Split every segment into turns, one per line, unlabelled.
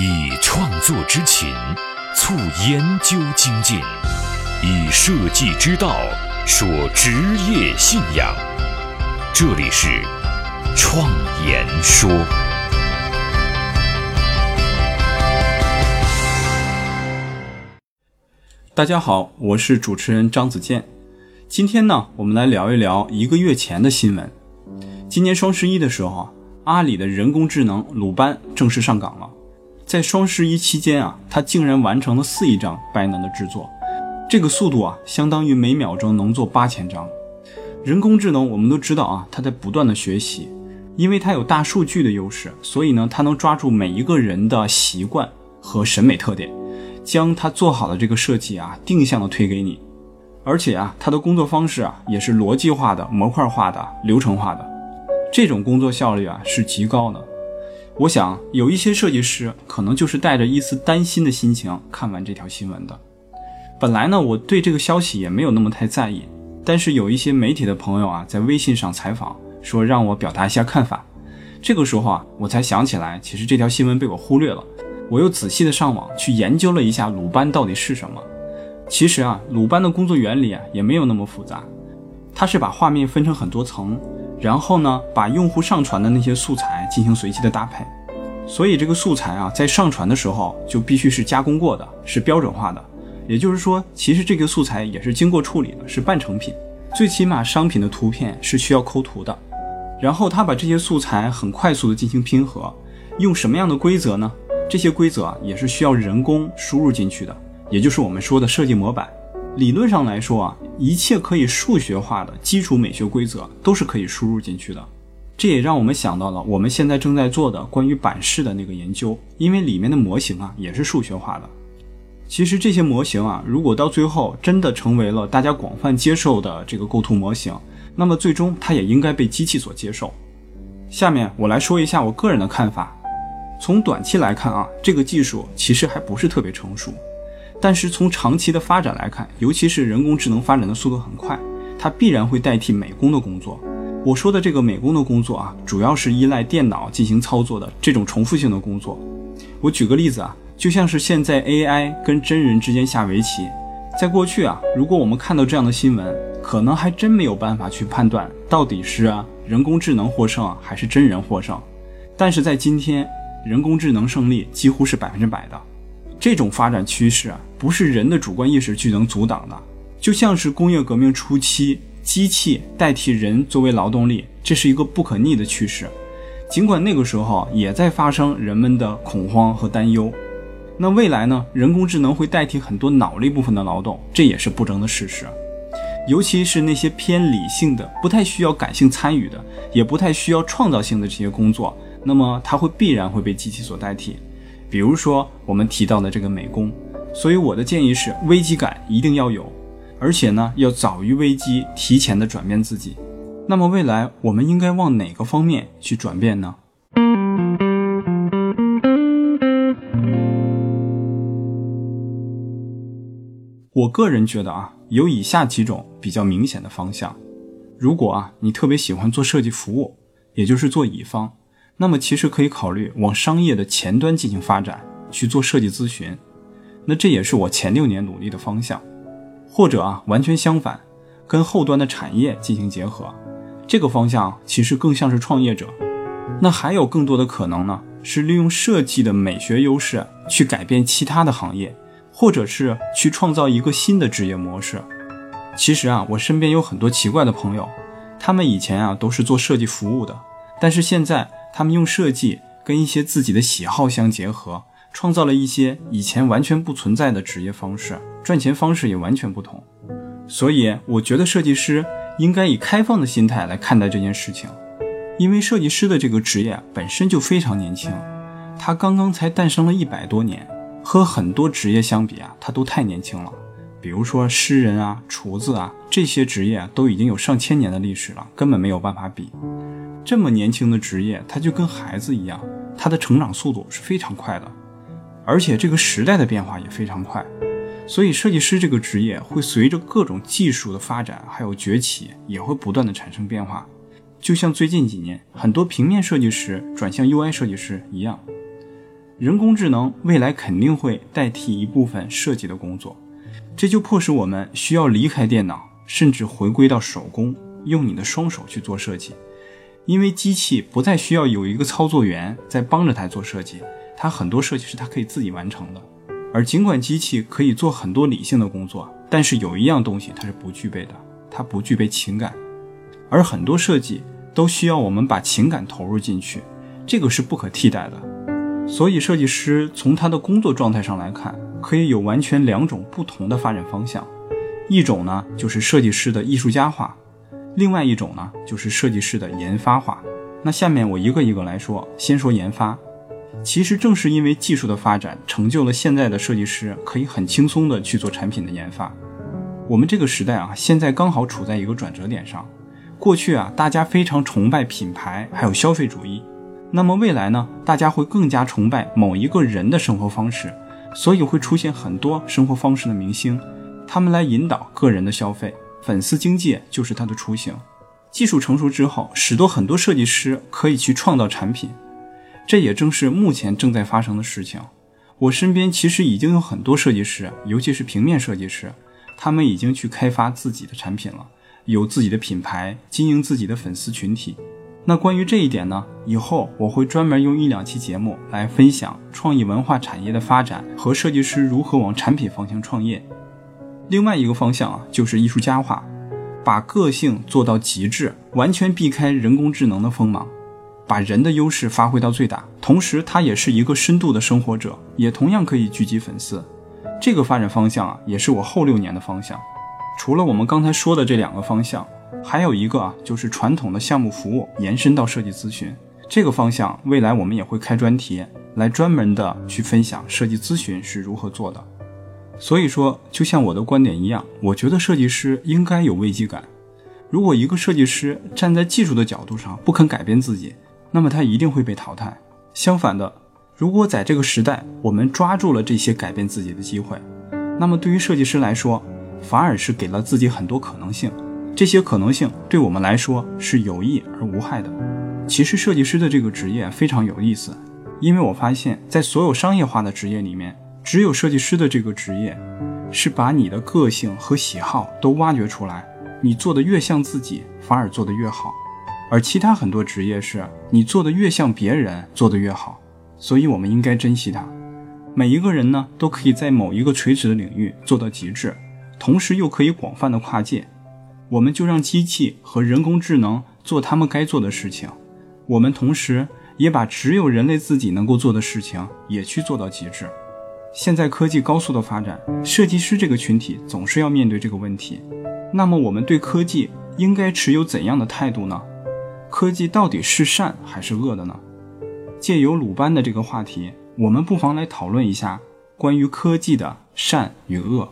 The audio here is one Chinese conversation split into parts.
以创作之情促研究精进，以设计之道说职业信仰。这里是创言说。
大家好，我是主持人张子健。今天呢，我们来聊一聊一个月前的新闻。今年双十一的时候，阿里的人工智能鲁班正式上岗了。在双十一期间啊，它竟然完成了四亿张白能的制作，这个速度啊，相当于每秒钟能做八千张。人工智能我们都知道啊，它在不断的学习，因为它有大数据的优势，所以呢，它能抓住每一个人的习惯和审美特点，将它做好的这个设计啊，定向的推给你。而且啊，它的工作方式啊，也是逻辑化的、模块化的、流程化的，这种工作效率啊，是极高的。我想有一些设计师可能就是带着一丝担心的心情看完这条新闻的。本来呢，我对这个消息也没有那么太在意，但是有一些媒体的朋友啊，在微信上采访说让我表达一下看法。这个时候啊，我才想起来，其实这条新闻被我忽略了。我又仔细的上网去研究了一下鲁班到底是什么。其实啊，鲁班的工作原理啊也没有那么复杂，它是把画面分成很多层。然后呢，把用户上传的那些素材进行随机的搭配，所以这个素材啊，在上传的时候就必须是加工过的，是标准化的。也就是说，其实这个素材也是经过处理的，是半成品。最起码商品的图片是需要抠图的。然后他把这些素材很快速的进行拼合，用什么样的规则呢？这些规则也是需要人工输入进去的，也就是我们说的设计模板。理论上来说啊，一切可以数学化的基础美学规则都是可以输入进去的。这也让我们想到了我们现在正在做的关于版式的那个研究，因为里面的模型啊也是数学化的。其实这些模型啊，如果到最后真的成为了大家广泛接受的这个构图模型，那么最终它也应该被机器所接受。下面我来说一下我个人的看法。从短期来看啊，这个技术其实还不是特别成熟。但是从长期的发展来看，尤其是人工智能发展的速度很快，它必然会代替美工的工作。我说的这个美工的工作啊，主要是依赖电脑进行操作的这种重复性的工作。我举个例子啊，就像是现在 AI 跟真人之间下围棋，在过去啊，如果我们看到这样的新闻，可能还真没有办法去判断到底是人工智能获胜还是真人获胜。但是在今天，人工智能胜利几乎是百分之百的。这种发展趋势啊，不是人的主观意识去能阻挡的。就像是工业革命初期，机器代替人作为劳动力，这是一个不可逆的趋势。尽管那个时候也在发生人们的恐慌和担忧。那未来呢？人工智能会代替很多脑力部分的劳动，这也是不争的事实。尤其是那些偏理性的、不太需要感性参与的，也不太需要创造性的这些工作，那么它会必然会被机器所代替。比如说我们提到的这个美工，所以我的建议是危机感一定要有，而且呢要早于危机，提前的转变自己。那么未来我们应该往哪个方面去转变呢？我个人觉得啊，有以下几种比较明显的方向。如果啊你特别喜欢做设计服务，也就是做乙方。那么其实可以考虑往商业的前端进行发展，去做设计咨询。那这也是我前六年努力的方向。或者啊，完全相反，跟后端的产业进行结合，这个方向其实更像是创业者。那还有更多的可能呢，是利用设计的美学优势去改变其他的行业，或者是去创造一个新的职业模式。其实啊，我身边有很多奇怪的朋友，他们以前啊都是做设计服务的，但是现在。他们用设计跟一些自己的喜好相结合，创造了一些以前完全不存在的职业方式，赚钱方式也完全不同。所以，我觉得设计师应该以开放的心态来看待这件事情，因为设计师的这个职业本身就非常年轻，他刚刚才诞生了一百多年，和很多职业相比啊，他都太年轻了。比如说诗人啊、厨子啊这些职业都已经有上千年的历史了，根本没有办法比。这么年轻的职业，他就跟孩子一样，他的成长速度是非常快的，而且这个时代的变化也非常快，所以设计师这个职业会随着各种技术的发展还有崛起，也会不断的产生变化。就像最近几年很多平面设计师转向 UI 设计师一样。人工智能未来肯定会代替一部分设计的工作，这就迫使我们需要离开电脑，甚至回归到手工，用你的双手去做设计。因为机器不再需要有一个操作员在帮着它做设计，它很多设计是它可以自己完成的。而尽管机器可以做很多理性的工作，但是有一样东西它是不具备的，它不具备情感。而很多设计都需要我们把情感投入进去，这个是不可替代的。所以，设计师从他的工作状态上来看，可以有完全两种不同的发展方向。一种呢，就是设计师的艺术家化；另外一种呢，就是设计师的研发化。那下面我一个一个来说，先说研发。其实正是因为技术的发展，成就了现在的设计师可以很轻松的去做产品的研发。我们这个时代啊，现在刚好处在一个转折点上。过去啊，大家非常崇拜品牌，还有消费主义。那么未来呢？大家会更加崇拜某一个人的生活方式，所以会出现很多生活方式的明星，他们来引导个人的消费。粉丝经济就是它的雏形。技术成熟之后，使得很多设计师可以去创造产品，这也正是目前正在发生的事情。我身边其实已经有很多设计师，尤其是平面设计师，他们已经去开发自己的产品了，有自己的品牌，经营自己的粉丝群体。那关于这一点呢，以后我会专门用一两期节目来分享创意文化产业的发展和设计师如何往产品方向创业。另外一个方向啊，就是艺术家化，把个性做到极致，完全避开人工智能的锋芒，把人的优势发挥到最大。同时，他也是一个深度的生活者，也同样可以聚集粉丝。这个发展方向啊，也是我后六年的方向。除了我们刚才说的这两个方向。还有一个啊，就是传统的项目服务延伸到设计咨询这个方向，未来我们也会开专题来专门的去分享设计咨询是如何做的。所以说，就像我的观点一样，我觉得设计师应该有危机感。如果一个设计师站在技术的角度上不肯改变自己，那么他一定会被淘汰。相反的，如果在这个时代我们抓住了这些改变自己的机会，那么对于设计师来说，反而是给了自己很多可能性。这些可能性对我们来说是有益而无害的。其实设计师的这个职业非常有意思，因为我发现，在所有商业化的职业里面，只有设计师的这个职业是把你的个性和喜好都挖掘出来，你做的越像自己，反而做得越好。而其他很多职业是你做的越像别人，做得越好。所以，我们应该珍惜它。每一个人呢，都可以在某一个垂直的领域做到极致，同时又可以广泛的跨界。我们就让机器和人工智能做他们该做的事情，我们同时也把只有人类自己能够做的事情也去做到极致。现在科技高速的发展，设计师这个群体总是要面对这个问题。那么我们对科技应该持有怎样的态度呢？科技到底是善还是恶的呢？借由鲁班的这个话题，我们不妨来讨论一下关于科技的善与恶。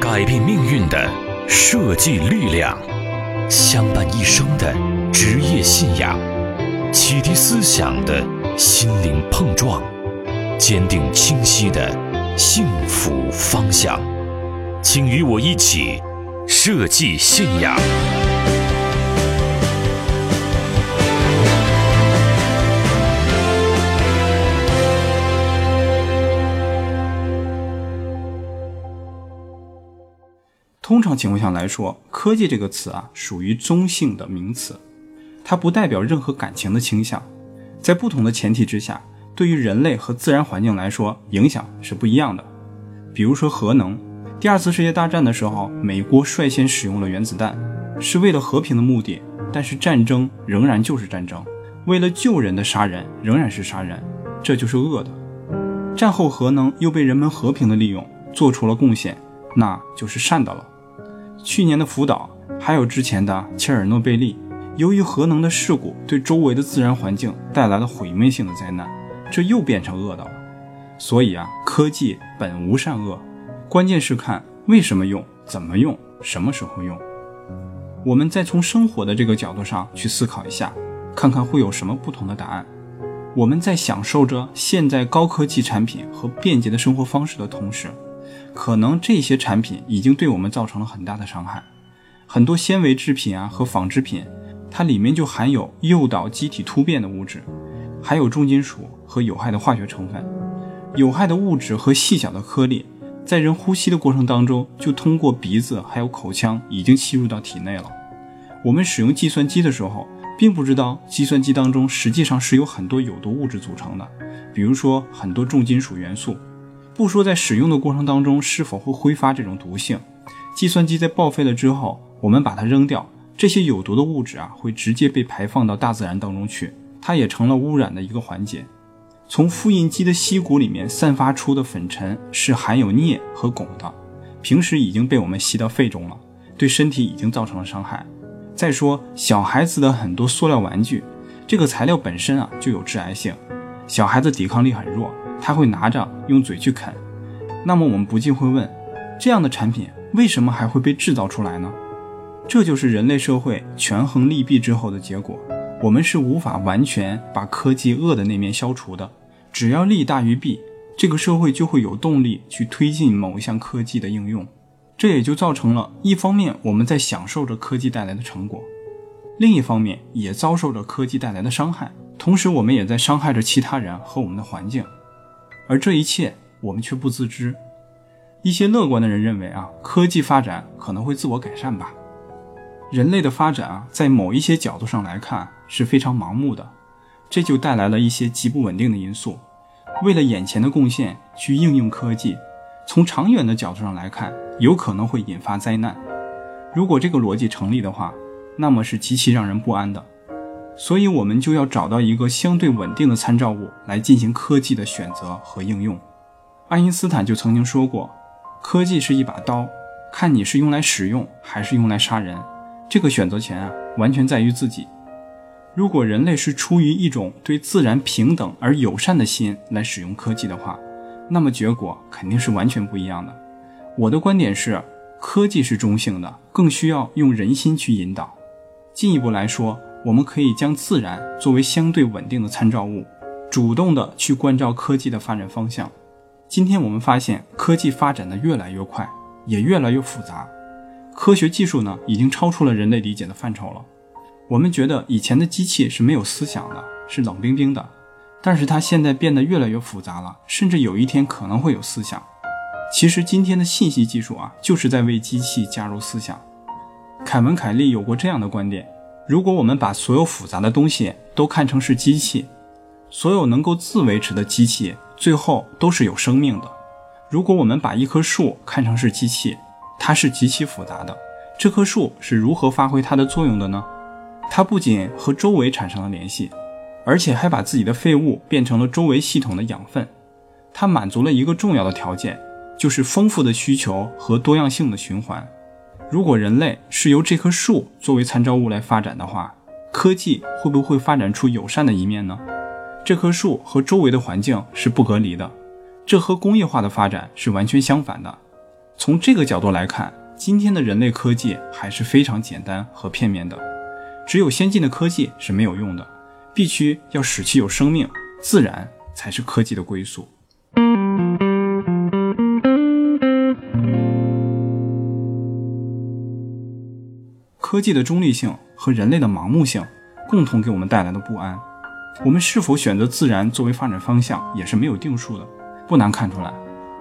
改变命运的设计力量，相伴一生的职业信仰，启迪思想的心灵碰撞，坚定清晰的幸福方向。请与我一起设计信仰。
通常情况下来说，科技这个词啊，属于中性的名词，它不代表任何感情的倾向。在不同的前提之下，对于人类和自然环境来说，影响是不一样的。比如说核能，第二次世界大战的时候，美国率先使用了原子弹，是为了和平的目的，但是战争仍然就是战争，为了救人的杀人仍然是杀人，这就是恶的。战后核能又被人们和平的利用，做出了贡献，那就是善的了。去年的福岛，还有之前的切尔诺贝利，由于核能的事故对周围的自然环境带来了毁灭性的灾难，这又变成恶的了。所以啊，科技本无善恶，关键是看为什么用、怎么用、什么时候用。我们再从生活的这个角度上去思考一下，看看会有什么不同的答案。我们在享受着现在高科技产品和便捷的生活方式的同时，可能这些产品已经对我们造成了很大的伤害，很多纤维制品啊和纺织品，它里面就含有诱导机体突变的物质，还有重金属和有害的化学成分。有害的物质和细小的颗粒，在人呼吸的过程当中，就通过鼻子还有口腔已经吸入到体内了。我们使用计算机的时候，并不知道计算机当中实际上是由很多有毒物质组成的，比如说很多重金属元素。不说在使用的过程当中是否会挥发这种毒性，计算机在报废了之后，我们把它扔掉，这些有毒的物质啊会直接被排放到大自然当中去，它也成了污染的一个环节。从复印机的锡骨里面散发出的粉尘是含有镍和汞的，平时已经被我们吸到肺中了，对身体已经造成了伤害。再说小孩子的很多塑料玩具，这个材料本身啊就有致癌性，小孩子抵抗力很弱。他会拿着用嘴去啃，那么我们不禁会问：这样的产品为什么还会被制造出来呢？这就是人类社会权衡利弊之后的结果。我们是无法完全把科技恶的那面消除的，只要利大于弊，这个社会就会有动力去推进某一项科技的应用。这也就造成了一方面我们在享受着科技带来的成果，另一方面也遭受着科技带来的伤害，同时我们也在伤害着其他人和我们的环境。而这一切我们却不自知。一些乐观的人认为啊，科技发展可能会自我改善吧。人类的发展啊，在某一些角度上来看是非常盲目的，这就带来了一些极不稳定的因素。为了眼前的贡献去应用科技，从长远的角度上来看，有可能会引发灾难。如果这个逻辑成立的话，那么是极其让人不安的。所以，我们就要找到一个相对稳定的参照物来进行科技的选择和应用。爱因斯坦就曾经说过：“科技是一把刀，看你是用来使用还是用来杀人。这个选择权啊，完全在于自己。如果人类是出于一种对自然平等而友善的心来使用科技的话，那么结果肯定是完全不一样的。我的观点是，科技是中性的，更需要用人心去引导。进一步来说。”我们可以将自然作为相对稳定的参照物，主动的去关照科技的发展方向。今天我们发现科技发展的越来越快，也越来越复杂，科学技术呢已经超出了人类理解的范畴了。我们觉得以前的机器是没有思想的，是冷冰冰的，但是它现在变得越来越复杂了，甚至有一天可能会有思想。其实今天的信息技术啊，就是在为机器加入思想。凯文·凯利有过这样的观点。如果我们把所有复杂的东西都看成是机器，所有能够自维持的机器最后都是有生命的。如果我们把一棵树看成是机器，它是极其复杂的。这棵树是如何发挥它的作用的呢？它不仅和周围产生了联系，而且还把自己的废物变成了周围系统的养分。它满足了一个重要的条件，就是丰富的需求和多样性的循环。如果人类是由这棵树作为参照物来发展的话，科技会不会发展出友善的一面呢？这棵树和周围的环境是不隔离的，这和工业化的发展是完全相反的。从这个角度来看，今天的人类科技还是非常简单和片面的。只有先进的科技是没有用的，必须要使其有生命，自然才是科技的归宿。科技的中立性和人类的盲目性共同给我们带来的不安。我们是否选择自然作为发展方向也是没有定数的。不难看出来，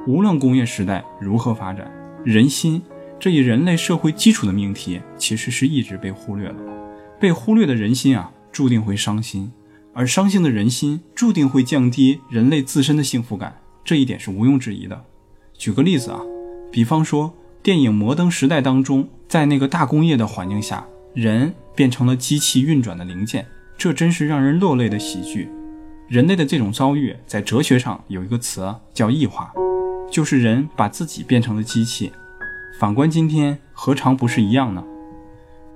无论工业时代如何发展，人心这一人类社会基础的命题其实是一直被忽略了。被忽略的人心啊，注定会伤心，而伤心的人心注定会降低人类自身的幸福感，这一点是毋庸置疑的。举个例子啊，比方说。电影《摩登时代》当中，在那个大工业的环境下，人变成了机器运转的零件，这真是让人落泪的喜剧。人类的这种遭遇，在哲学上有一个词叫异化，就是人把自己变成了机器。反观今天，何尝不是一样呢？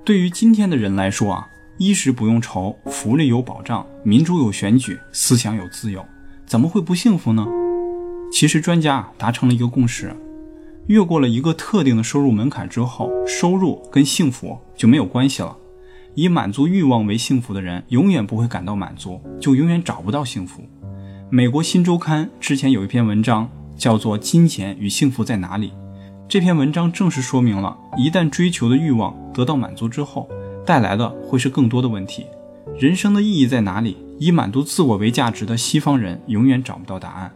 对于今天的人来说啊，衣食不用愁，福利有保障，民主有选举，思想有自由，怎么会不幸福呢？其实专家达成了一个共识。越过了一个特定的收入门槛之后，收入跟幸福就没有关系了。以满足欲望为幸福的人，永远不会感到满足，就永远找不到幸福。美国新周刊之前有一篇文章，叫做《金钱与幸福在哪里》。这篇文章正是说明了，一旦追求的欲望得到满足之后，带来的会是更多的问题。人生的意义在哪里？以满足自我为价值的西方人永远找不到答案。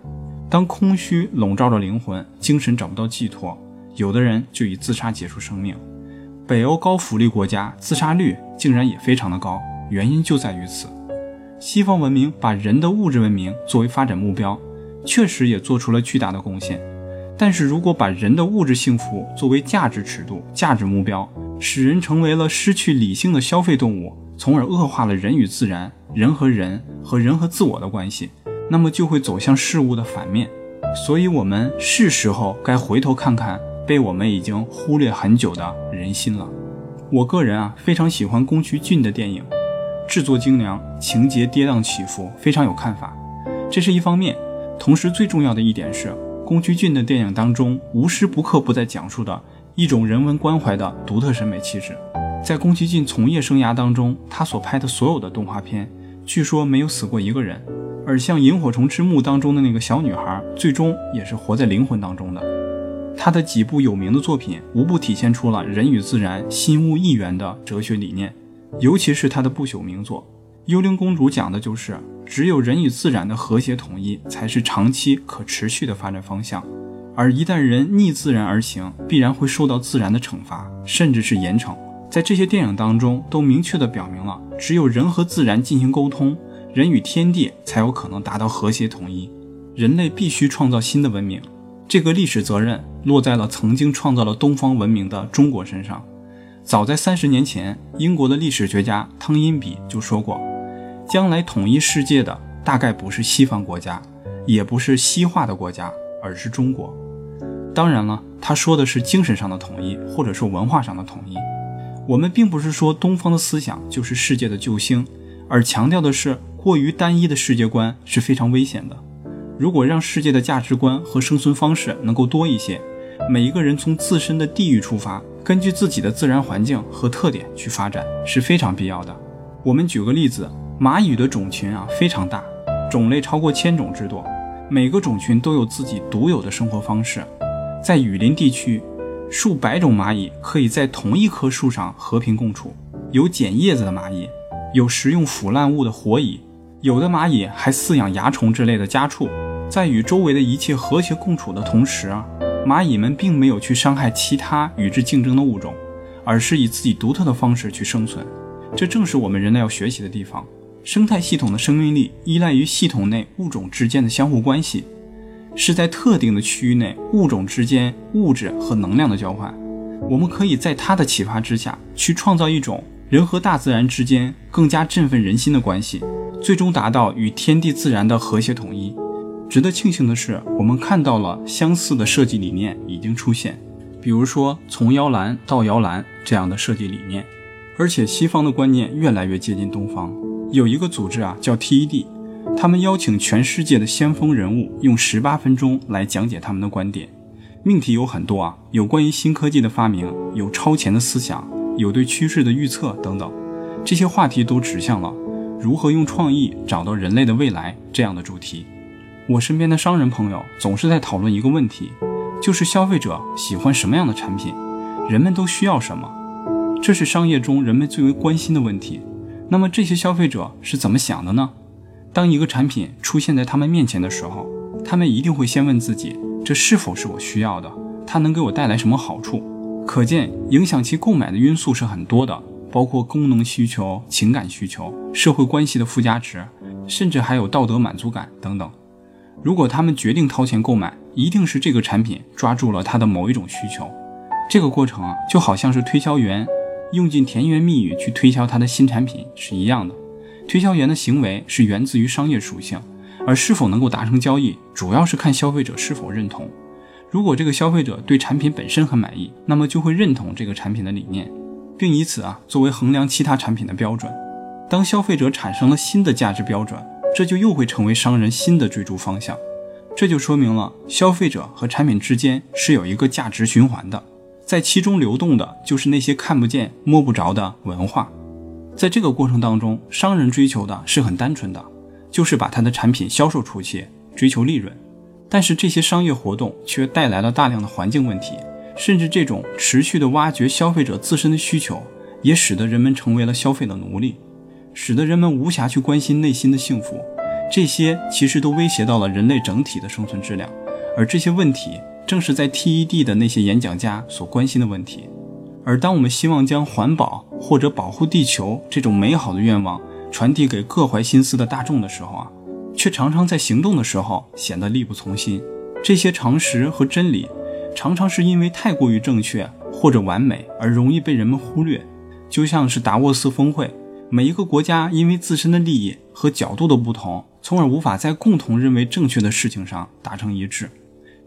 当空虚笼罩着灵魂，精神找不到寄托，有的人就以自杀结束生命。北欧高福利国家自杀率竟然也非常的高，原因就在于此。西方文明把人的物质文明作为发展目标，确实也做出了巨大的贡献。但是如果把人的物质幸福作为价值尺度、价值目标，使人成为了失去理性的消费动物，从而恶化了人与自然、人和人和人和自我的关系，那么就会走向事物的反面。所以，我们是时候该回头看看被我们已经忽略很久的人心了。我个人啊，非常喜欢宫崎骏的电影，制作精良，情节跌宕起伏，非常有看法。这是一方面，同时最重要的一点是。宫崎骏的电影当中，无时不刻不在讲述的一种人文关怀的独特审美气质。在宫崎骏从业生涯当中，他所拍的所有的动画片，据说没有死过一个人。而像《萤火虫之墓》当中的那个小女孩，最终也是活在灵魂当中的。他的几部有名的作品，无不体现出了人与自然心物一元的哲学理念，尤其是他的不朽名作。幽灵公主讲的就是，只有人与自然的和谐统一，才是长期可持续的发展方向。而一旦人逆自然而行，必然会受到自然的惩罚，甚至是严惩。在这些电影当中，都明确的表明了，只有人和自然进行沟通，人与天地才有可能达到和谐统一。人类必须创造新的文明，这个历史责任落在了曾经创造了东方文明的中国身上。早在三十年前，英国的历史学家汤因比就说过。将来统一世界的大概不是西方国家，也不是西化的国家，而是中国。当然了，他说的是精神上的统一，或者说文化上的统一。我们并不是说东方的思想就是世界的救星，而强调的是过于单一的世界观是非常危险的。如果让世界的价值观和生存方式能够多一些，每一个人从自身的地域出发，根据自己的自然环境和特点去发展是非常必要的。我们举个例子。蚂蚁的种群啊非常大，种类超过千种之多，每个种群都有自己独有的生活方式。在雨林地区，数百种蚂蚁可以在同一棵树上和平共处。有捡叶子的蚂蚁，有食用腐烂物的活蚁，有的蚂蚁还饲养蚜虫之类的家畜。在与周围的一切和谐共处的同时，蚂蚁们并没有去伤害其他与之竞争的物种，而是以自己独特的方式去生存。这正是我们人类要学习的地方。生态系统的生命力依赖于系统内物种之间的相互关系，是在特定的区域内物种之间物质和能量的交换。我们可以在它的启发之下去创造一种人和大自然之间更加振奋人心的关系，最终达到与天地自然的和谐统一。值得庆幸的是，我们看到了相似的设计理念已经出现，比如说从摇篮到摇篮这样的设计理念，而且西方的观念越来越接近东方。有一个组织啊，叫 TED，他们邀请全世界的先锋人物用十八分钟来讲解他们的观点。命题有很多啊，有关于新科技的发明，有超前的思想，有对趋势的预测等等。这些话题都指向了如何用创意找到人类的未来这样的主题。我身边的商人朋友总是在讨论一个问题，就是消费者喜欢什么样的产品，人们都需要什么，这是商业中人们最为关心的问题。那么这些消费者是怎么想的呢？当一个产品出现在他们面前的时候，他们一定会先问自己：这是否是我需要的？它能给我带来什么好处？可见，影响其购买的因素是很多的，包括功能需求、情感需求、社会关系的附加值，甚至还有道德满足感等等。如果他们决定掏钱购买，一定是这个产品抓住了他的某一种需求。这个过程啊，就好像是推销员。用尽甜言蜜语去推销他的新产品是一样的，推销员的行为是源自于商业属性，而是否能够达成交易，主要是看消费者是否认同。如果这个消费者对产品本身很满意，那么就会认同这个产品的理念，并以此啊作为衡量其他产品的标准。当消费者产生了新的价值标准，这就又会成为商人新的追逐方向。这就说明了消费者和产品之间是有一个价值循环的。在其中流动的就是那些看不见、摸不着的文化。在这个过程当中，商人追求的是很单纯的，就是把他的产品销售出去，追求利润。但是这些商业活动却带来了大量的环境问题，甚至这种持续的挖掘消费者自身的需求，也使得人们成为了消费的奴隶。使得人们无暇去关心内心的幸福。这些其实都威胁到了人类整体的生存质量，而这些问题正是在 TED 的那些演讲家所关心的问题。而当我们希望将环保或者保护地球这种美好的愿望传递给各怀心思的大众的时候啊，却常常在行动的时候显得力不从心。这些常识和真理，常常是因为太过于正确或者完美而容易被人们忽略。就像是达沃斯峰会，每一个国家因为自身的利益和角度的不同。从而无法在共同认为正确的事情上达成一致。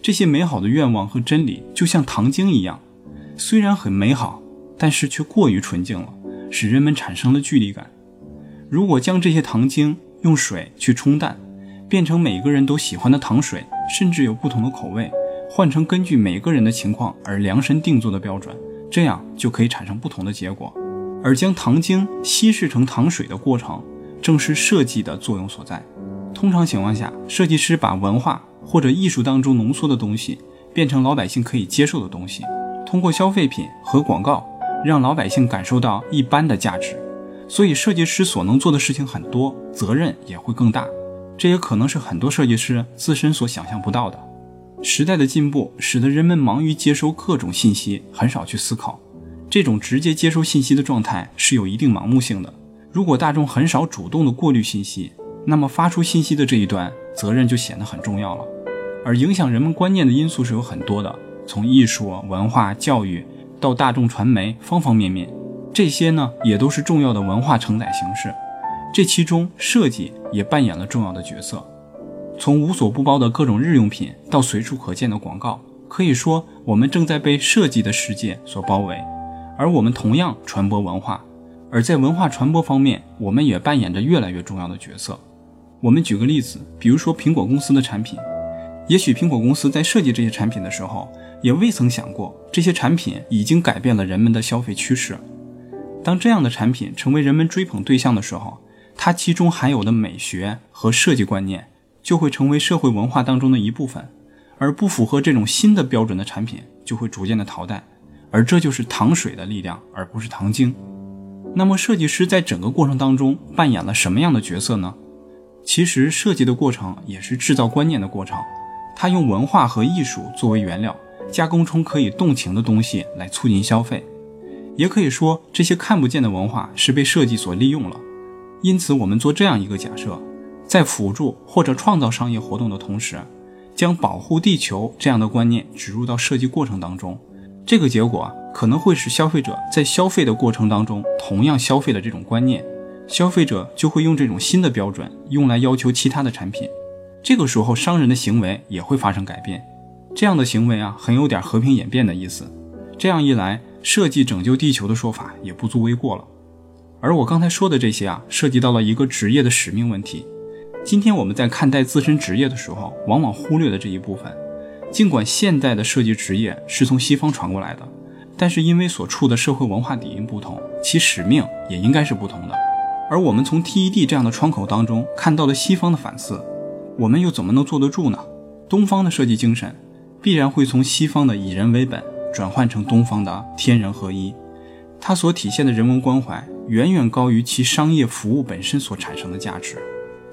这些美好的愿望和真理就像糖精一样，虽然很美好，但是却过于纯净了，使人们产生了距离感。如果将这些糖精用水去冲淡，变成每个人都喜欢的糖水，甚至有不同的口味，换成根据每个人的情况而量身定做的标准，这样就可以产生不同的结果。而将糖精稀释成糖水的过程，正是设计的作用所在。通常情况下，设计师把文化或者艺术当中浓缩的东西变成老百姓可以接受的东西，通过消费品和广告让老百姓感受到一般的价值。所以，设计师所能做的事情很多，责任也会更大。这也可能是很多设计师自身所想象不到的。时代的进步使得人们忙于接收各种信息，很少去思考。这种直接接收信息的状态是有一定盲目性的。如果大众很少主动的过滤信息，那么发出信息的这一端责任就显得很重要了，而影响人们观念的因素是有很多的，从艺术、文化、教育到大众传媒，方方面面，这些呢也都是重要的文化承载形式。这其中设计也扮演了重要的角色。从无所不包的各种日用品到随处可见的广告，可以说我们正在被设计的世界所包围，而我们同样传播文化，而在文化传播方面，我们也扮演着越来越重要的角色。我们举个例子，比如说苹果公司的产品，也许苹果公司在设计这些产品的时候，也未曾想过这些产品已经改变了人们的消费趋势。当这样的产品成为人们追捧对象的时候，它其中含有的美学和设计观念就会成为社会文化当中的一部分，而不符合这种新的标准的产品就会逐渐的淘汰。而这就是糖水的力量，而不是糖精。那么，设计师在整个过程当中扮演了什么样的角色呢？其实设计的过程也是制造观念的过程，他用文化和艺术作为原料，加工出可以动情的东西来促进消费。也可以说，这些看不见的文化是被设计所利用了。因此，我们做这样一个假设：在辅助或者创造商业活动的同时，将保护地球这样的观念植入到设计过程当中，这个结果可能会使消费者在消费的过程当中同样消费的这种观念。消费者就会用这种新的标准用来要求其他的产品，这个时候商人的行为也会发生改变。这样的行为啊，很有点和平演变的意思。这样一来，设计拯救地球的说法也不足为过了。而我刚才说的这些啊，涉及到了一个职业的使命问题。今天我们在看待自身职业的时候，往往忽略了这一部分。尽管现代的设计职业是从西方传过来的，但是因为所处的社会文化底蕴不同，其使命也应该是不同的。而我们从 TED 这样的窗口当中看到了西方的反思，我们又怎么能坐得住呢？东方的设计精神必然会从西方的以人为本转换成东方的天人合一，它所体现的人文关怀远远高于其商业服务本身所产生的价值。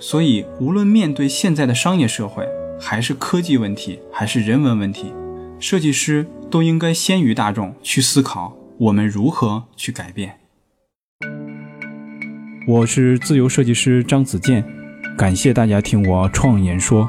所以，无论面对现在的商业社会，还是科技问题，还是人文问题，设计师都应该先于大众去思考我们如何去改变。我是自由设计师张子健，感谢大家听我创言说。